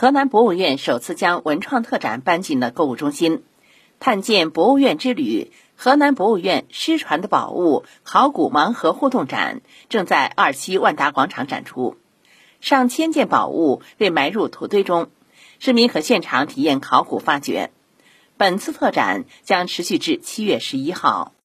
河南博物院首次将文创特展搬进了购物中心。探见博物院之旅河南博物院失传的宝物考古盲盒互动展正在二期万达广场展出。上千件宝物被埋入土堆中市民可现场体验考古发掘。本次特展将持续至七月十一号。